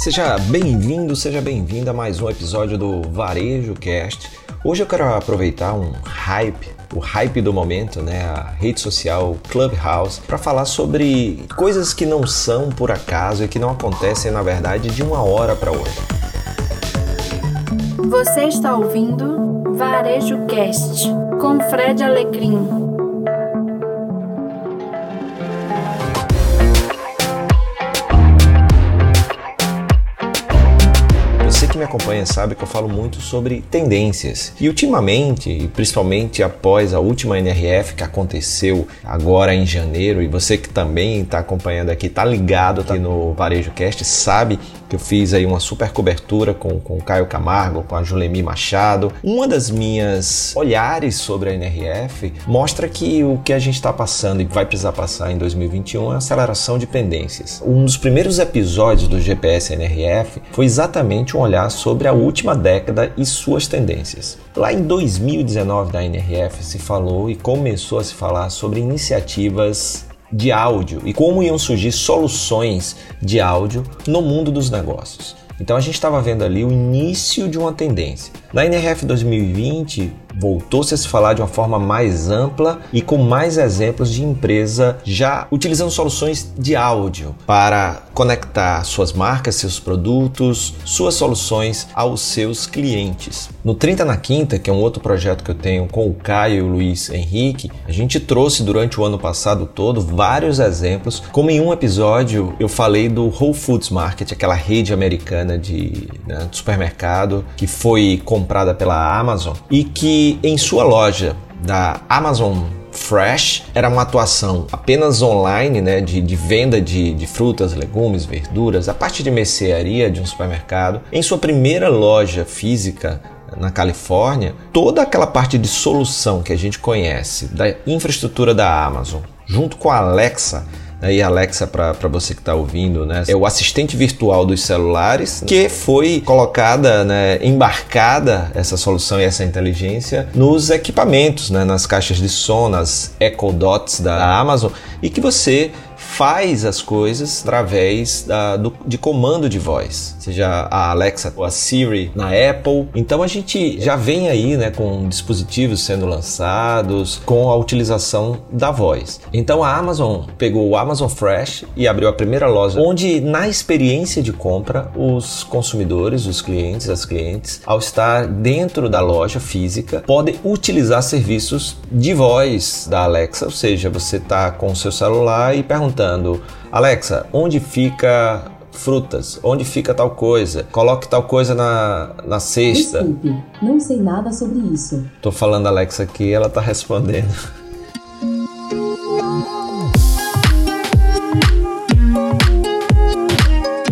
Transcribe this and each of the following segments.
Seja bem-vindo, seja bem-vinda a mais um episódio do Varejo Cast. Hoje eu quero aproveitar um hype, o hype do momento, né, a rede social Clubhouse, para falar sobre coisas que não são por acaso e que não acontecem na verdade de uma hora para outra. Você está ouvindo Varejo Cast com Fred Alecrim. Acompanha sabe que eu falo muito sobre tendências. E ultimamente, e principalmente após a última NRF que aconteceu agora em janeiro, e você que também está acompanhando aqui, está ligado aqui no Varejo Cast, sabe que eu fiz aí uma super cobertura com, com o Caio Camargo, com a Julemi Machado. Uma das minhas olhares sobre a NRF mostra que o que a gente está passando e vai precisar passar em 2021 é a aceleração de pendências. Um dos primeiros episódios do GPS NRF foi exatamente um olhar sobre a última década e suas tendências. Lá em 2019 da NRF se falou e começou a se falar sobre iniciativas de áudio e como iam surgir soluções de áudio no mundo dos negócios. Então a gente estava vendo ali o início de uma tendência. Na NRF 2020, voltou-se a se falar de uma forma mais ampla e com mais exemplos de empresa já utilizando soluções de áudio para conectar suas marcas, seus produtos, suas soluções aos seus clientes. No 30 na Quinta, que é um outro projeto que eu tenho com o Caio e o Luiz Henrique, a gente trouxe durante o ano passado todo vários exemplos, como em um episódio eu falei do Whole Foods Market, aquela rede americana de, né, de supermercado que foi comprada pela Amazon e que em sua loja da Amazon Fresh era uma atuação apenas online, né, de, de venda de, de, frutas, legumes, verduras, a parte de mercearia de um supermercado. Em sua primeira loja física na Califórnia, toda aquela parte de solução que a gente conhece da infraestrutura da Amazon, junto com a Alexa, e Alexa para você que está ouvindo, né? É o assistente virtual dos celulares que foi colocada, né, embarcada essa solução e essa inteligência nos equipamentos, né, nas caixas de som, nas Echo Dots da Amazon e que você faz as coisas através da, do, de comando de voz, seja a Alexa ou a Siri na Apple. Então a gente já vem aí né, com dispositivos sendo lançados com a utilização da voz. Então a Amazon pegou o Amazon Fresh e abriu a primeira loja onde na experiência de compra os consumidores, os clientes, as clientes, ao estar dentro da loja física, podem utilizar serviços de voz da Alexa, ou seja, você está com o seu celular e perguntando perguntando: Alexa, onde fica frutas? Onde fica tal coisa? Coloque tal coisa na, na cesta. Desculpe, não sei nada sobre isso. Tô falando Alexa aqui, ela tá respondendo.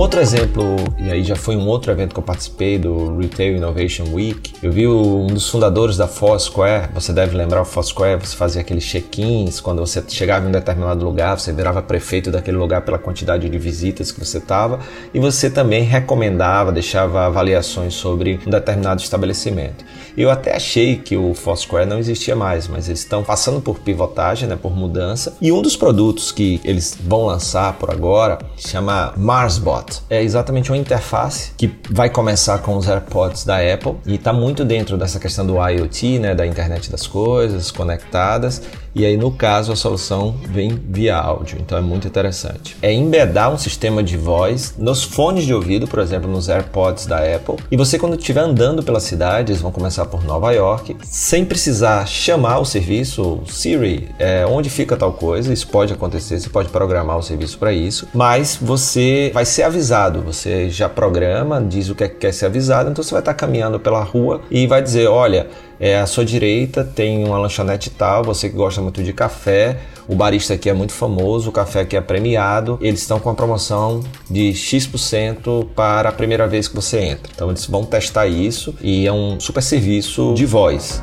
outro exemplo, e aí já foi um outro evento que eu participei do Retail Innovation Week, eu vi um dos fundadores da Foursquare, você deve lembrar o Foursquare, você fazia aqueles check-ins, quando você chegava em um determinado lugar, você virava prefeito daquele lugar pela quantidade de visitas que você estava, e você também recomendava, deixava avaliações sobre um determinado estabelecimento. Eu até achei que o Foursquare não existia mais, mas eles estão passando por pivotagem, né, por mudança, e um dos produtos que eles vão lançar por agora chama MarsBot. É exatamente uma interface que vai começar com os AirPods da Apple e está muito dentro dessa questão do IoT, né, da internet das coisas conectadas. E aí no caso a solução vem via áudio, então é muito interessante. É embedar um sistema de voz nos fones de ouvido, por exemplo, nos AirPods da Apple, e você quando estiver andando pela cidade, eles vão começar por Nova York, sem precisar chamar o serviço Siri, é, onde fica tal coisa, isso pode acontecer, você pode programar o serviço para isso, mas você vai ser avisado, você já programa, diz o que, é que quer ser avisado, então você vai estar caminhando pela rua e vai dizer, olha, é, à sua direita tem uma lanchonete tal, você que gosta muito de café, o barista aqui é muito famoso, o café aqui é premiado, eles estão com a promoção de X% para a primeira vez que você entra. Então eles vão testar isso e é um super serviço de voz.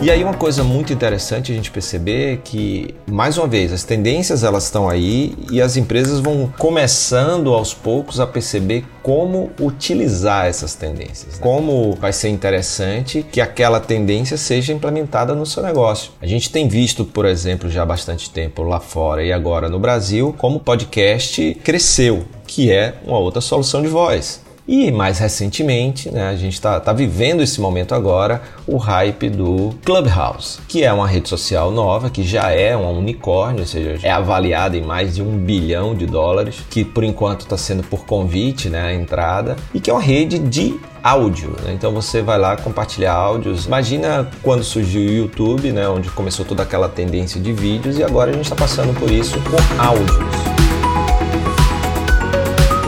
E aí uma coisa muito interessante a gente perceber é que, mais uma vez, as tendências elas estão aí e as empresas vão começando aos poucos a perceber como utilizar essas tendências. Né? Como vai ser interessante que aquela tendência seja implementada no seu negócio. A gente tem visto, por exemplo, já há bastante tempo lá fora e agora no Brasil, como o podcast cresceu, que é uma outra solução de voz. E mais recentemente, né, a gente está tá vivendo esse momento agora, o hype do Clubhouse, que é uma rede social nova, que já é um unicórnio, ou seja, é avaliada em mais de um bilhão de dólares, que por enquanto está sendo por convite né, a entrada, e que é uma rede de áudio. Né? Então você vai lá compartilhar áudios. Imagina quando surgiu o YouTube, né, onde começou toda aquela tendência de vídeos, e agora a gente está passando por isso com áudios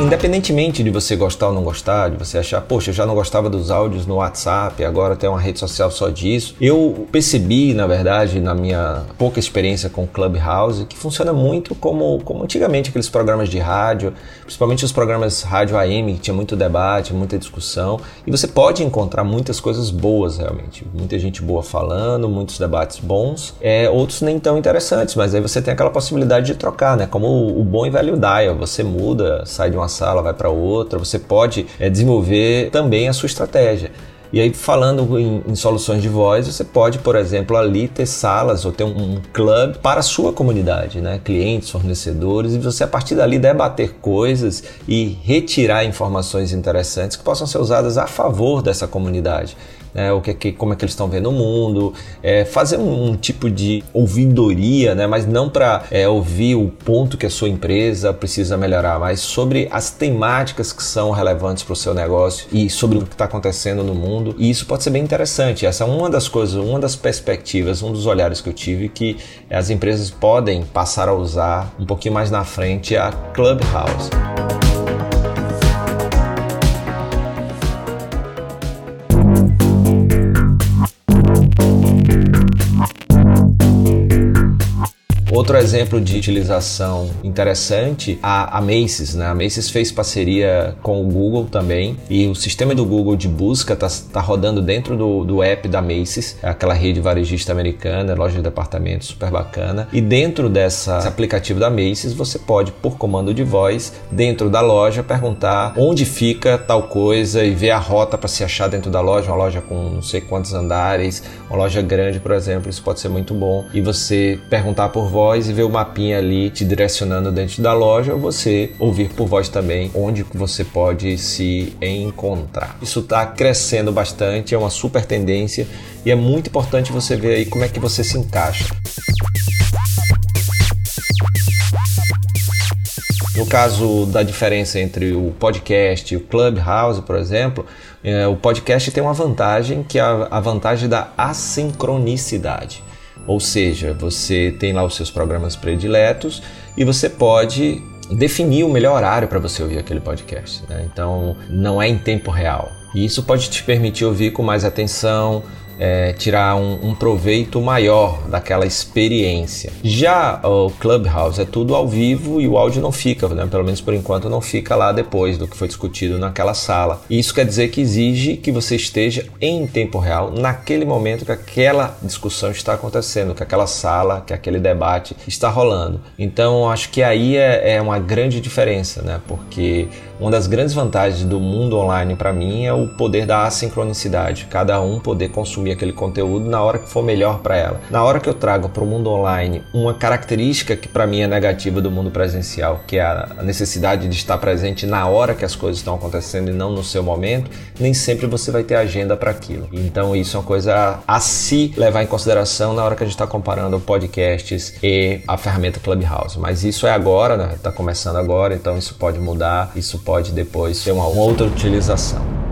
independentemente de você gostar ou não gostar, de você achar, poxa, eu já não gostava dos áudios no WhatsApp, agora tem uma rede social só disso. Eu percebi, na verdade, na minha pouca experiência com Clubhouse, que funciona muito como, como antigamente aqueles programas de rádio, principalmente os programas rádio AM, que tinha muito debate, muita discussão, e você pode encontrar muitas coisas boas realmente. Muita gente boa falando, muitos debates bons, é, outros nem tão interessantes, mas aí você tem aquela possibilidade de trocar, né? Como o, o bom e velho dial, você muda, sai de uma sala, vai para outra, você pode é, desenvolver também a sua estratégia. E aí, falando em, em, soluções de voz, você pode, por exemplo, ali ter salas ou ter um, um club para a sua comunidade, né? clientes, fornecedores, e você a partir dali debater coisas e retirar informações interessantes que possam ser usadas a favor dessa comunidade né, o que, que, como é que eles estão vendo o mundo, é, fazer um, um, tipo de ouvidoria, né, mas não para é, ouvir o ponto que a sua empresa precisa melhorar, mas sobre as temáticas que são relevantes para o seu negócio e sobre o que está acontecendo no mundo. E isso pode ser bem interessante. Essa é uma das coisas, uma das perspectivas, um dos olhares que eu tive que as empresas podem passar a usar um pouquinho mais na frente a Clubhouse. Outro exemplo de utilização interessante, a, a Macy's, né? A Macy's fez parceria com o Google também e o sistema do Google de busca está tá rodando dentro do, do app da Macy's, aquela rede varejista americana, loja de departamentos super bacana. E dentro dessa, desse aplicativo da Macy's, você pode, por comando de voz, dentro da loja, perguntar onde fica tal coisa e ver a rota para se achar dentro da loja, uma loja com não sei quantos andares, uma loja grande, por exemplo, isso pode ser muito bom. E você perguntar por voz voz e ver o mapinha ali te direcionando dentro da loja, ou você ouvir por voz também onde você pode se encontrar. Isso está crescendo bastante, é uma super tendência e é muito importante você ver aí como é que você se encaixa. No caso da diferença entre o podcast e o Clubhouse, por exemplo, é, o podcast tem uma vantagem que é a vantagem da assincronicidade. Ou seja, você tem lá os seus programas prediletos e você pode definir o melhor horário para você ouvir aquele podcast. Né? Então, não é em tempo real. E isso pode te permitir ouvir com mais atenção, é, tirar um, um, proveito maior daquela experiência. Já o Clubhouse é tudo ao vivo e o áudio não fica, né? pelo menos por enquanto não fica lá depois do que foi discutido naquela sala. E isso quer dizer que exige que você esteja em tempo real naquele momento que aquela discussão está acontecendo, que aquela sala, que aquele debate está rolando. Então acho que aí é, é uma grande diferença, né? Porque uma das grandes vantagens do mundo online para mim é o poder da assincronicidade, cada um poder consumir aquele conteúdo na hora que for melhor para ela. Na hora que eu trago para o mundo online uma característica que para mim é negativa do mundo presencial, que é a necessidade de estar presente na hora que as coisas estão acontecendo e não no seu momento, nem sempre você vai ter agenda para aquilo. Então isso é uma coisa a se levar em consideração na hora que a gente está comparando podcasts e a ferramenta Clubhouse. Mas isso é agora, né? Está começando agora, então isso pode mudar, isso pode pode depois ter uma outra utilização.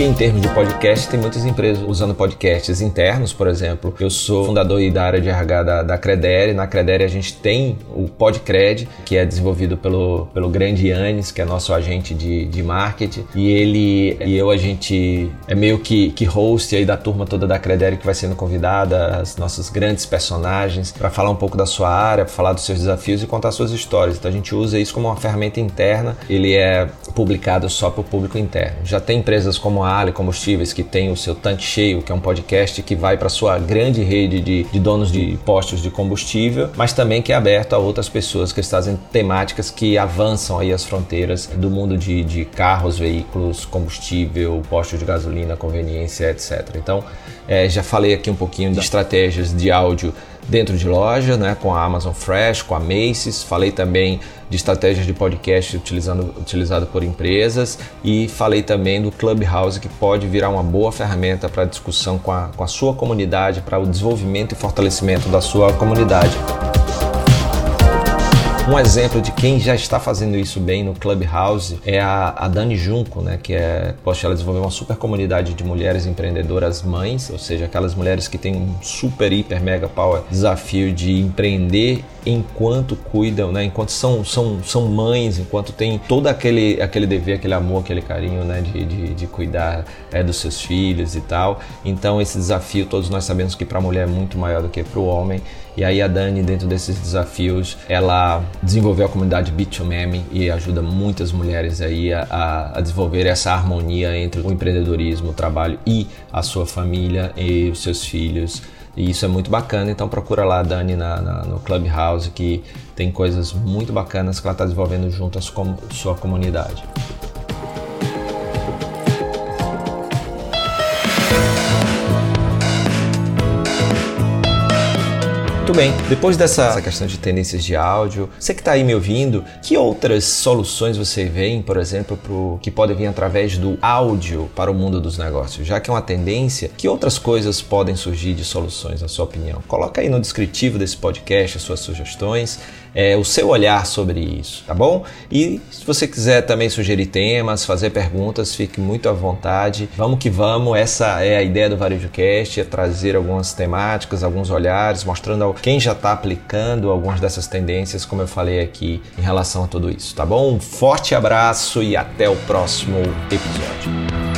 E em termos de podcast, tem muitas empresas usando podcasts internos, por exemplo. Eu sou fundador da área de RH da, da Credere. Na Credere a gente tem o Podcred, que é desenvolvido pelo, pelo grande Yannis, que é nosso agente de, de marketing. E ele e eu, a gente é meio que, que host aí da turma toda da Credere que vai sendo convidada, as nossas grandes personagens, para falar um pouco da sua área, para falar dos seus desafios e contar suas histórias. Então a gente usa isso como uma ferramenta interna. Ele é publicado só para o público interno. Já tem empresas como a Ali Combustíveis, que tem o seu tanque cheio, que é um podcast que vai para sua grande rede de, de donos de postos de combustível, mas também que é aberto a outras pessoas que trazem temáticas que avançam aí as fronteiras do mundo de, de carros, veículos, combustível, postos de gasolina, conveniência, etc. Então, é, já falei aqui um pouquinho de estratégias de áudio dentro de loja, né, com a Amazon Fresh, com a Macy's. Falei também de estratégias de podcast utilizando, utilizado por empresas e falei também do Clubhouse, que pode virar uma boa ferramenta para discussão com a, com a sua comunidade, para o desenvolvimento e fortalecimento da sua comunidade. Um exemplo de quem já está fazendo isso bem no Clubhouse é a, a Dani Junco, né, que é, poxa, ela desenvolveu uma super comunidade de mulheres empreendedoras mães, ou seja, aquelas mulheres que têm um super, hiper, mega power desafio de empreender enquanto cuidam, né? Enquanto são, são, são mães, enquanto tem todo aquele, aquele dever, aquele amor, aquele carinho, né? De, de, de cuidar é, dos seus filhos e tal. Então esse desafio, todos nós sabemos que para a mulher é muito maior do que para o homem. E aí a Dani, dentro desses desafios, ela desenvolveu a comunidade Bit2Meme e ajuda muitas mulheres aí a, a desenvolver essa harmonia entre o empreendedorismo, o trabalho e a sua família e os seus filhos. E isso é muito bacana, então procura lá a Dani na, na, no Clubhouse que tem coisas muito bacanas que ela está desenvolvendo junto à sua comunidade. Muito bem, depois dessa questão de tendências de áudio, você que está aí me ouvindo, que outras soluções você vê, por exemplo, pro, que podem vir através do áudio para o mundo dos negócios? Já que é uma tendência, que outras coisas podem surgir de soluções, na sua opinião? Coloca aí no descritivo desse podcast as suas sugestões é, o seu olhar sobre isso, tá bom? E se você quiser também sugerir temas, fazer perguntas, fique muito à vontade. Vamos que vamos, essa é a ideia do Varejo Cast, é trazer algumas temáticas, alguns olhares, mostrando quem já está aplicando algumas dessas tendências, como eu falei aqui, em relação a tudo isso, tá bom? Um forte abraço e até o próximo episódio.